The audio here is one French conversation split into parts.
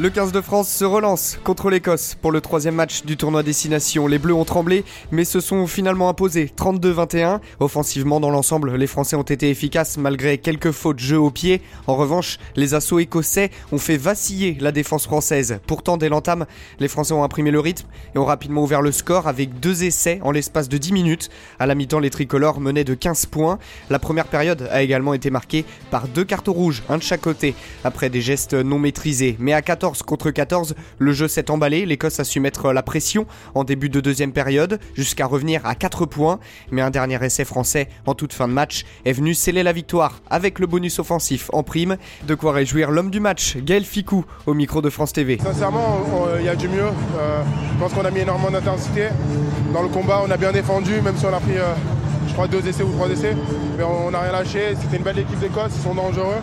Le 15 de France se relance contre l'Écosse pour le troisième match du tournoi Destination. Les Bleus ont tremblé, mais se sont finalement imposés 32-21. Offensivement, dans l'ensemble, les Français ont été efficaces malgré quelques fautes jeu au pied. En revanche, les assauts écossais ont fait vaciller la défense française. Pourtant, dès l'entame, les Français ont imprimé le rythme et ont rapidement ouvert le score avec deux essais en l'espace de 10 minutes. À la mi-temps, les tricolores menaient de 15 points. La première période a également été marquée par deux cartons rouges, un de chaque côté, après des gestes non maîtrisés. Mais à 14 contre 14, le jeu s'est emballé, l'Écosse a su mettre la pression en début de deuxième période, jusqu'à revenir à 4 points, mais un dernier essai français en toute fin de match est venu sceller la victoire avec le bonus offensif en prime, de quoi réjouir l'homme du match, Gaël Ficou, au micro de France TV. Sincèrement, il y a du mieux, euh, je pense qu'on a mis énormément d'intensité dans le combat, on a bien défendu, même si on a pris... Euh, je crois deux essais ou trois essais, mais on n'a rien lâché. C'était une belle équipe d'Écosse, ils sont dangereux.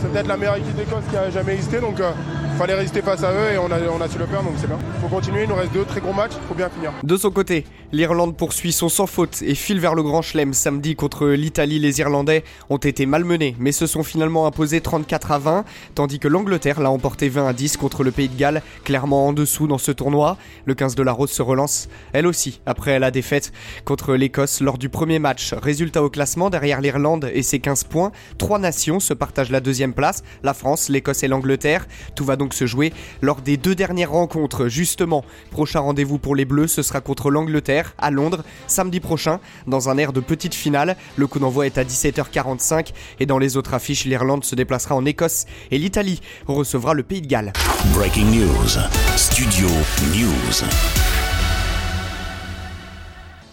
C'est peut-être la meilleure équipe d'Écosse qui a jamais existé, donc euh, fallait résister face à eux et on a, on a su le faire, donc c'est bien. Faut continuer, il nous reste deux très gros matchs, faut bien finir. De son côté, l'Irlande poursuit son sans faute et file vers le Grand Chelem. Samedi contre l'Italie, les Irlandais ont été malmenés, mais se sont finalement imposés 34 à 20, tandis que l'Angleterre l'a emporté 20 à 10 contre le Pays de Galles, clairement en dessous dans ce tournoi. Le 15 de la Rose se relance, elle aussi, après la défaite contre l'Écosse lors du premier match. Résultat au classement, derrière l'Irlande et ses 15 points, trois nations se partagent la deuxième place, la France, l'Écosse et l'Angleterre. Tout va se jouer lors des deux dernières rencontres. Justement, prochain rendez-vous pour les Bleus, ce sera contre l'Angleterre à Londres samedi prochain dans un air de petite finale. Le coup d'envoi est à 17h45 et dans les autres affiches, l'Irlande se déplacera en Écosse et l'Italie recevra le Pays de Galles. Breaking News. Studio News.